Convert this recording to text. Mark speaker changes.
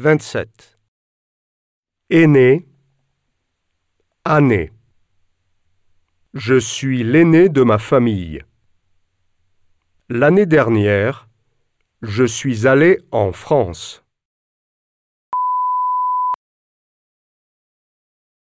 Speaker 1: 27. Aîné, année. Je suis l'aîné de ma famille. L'année dernière, je suis allé en France.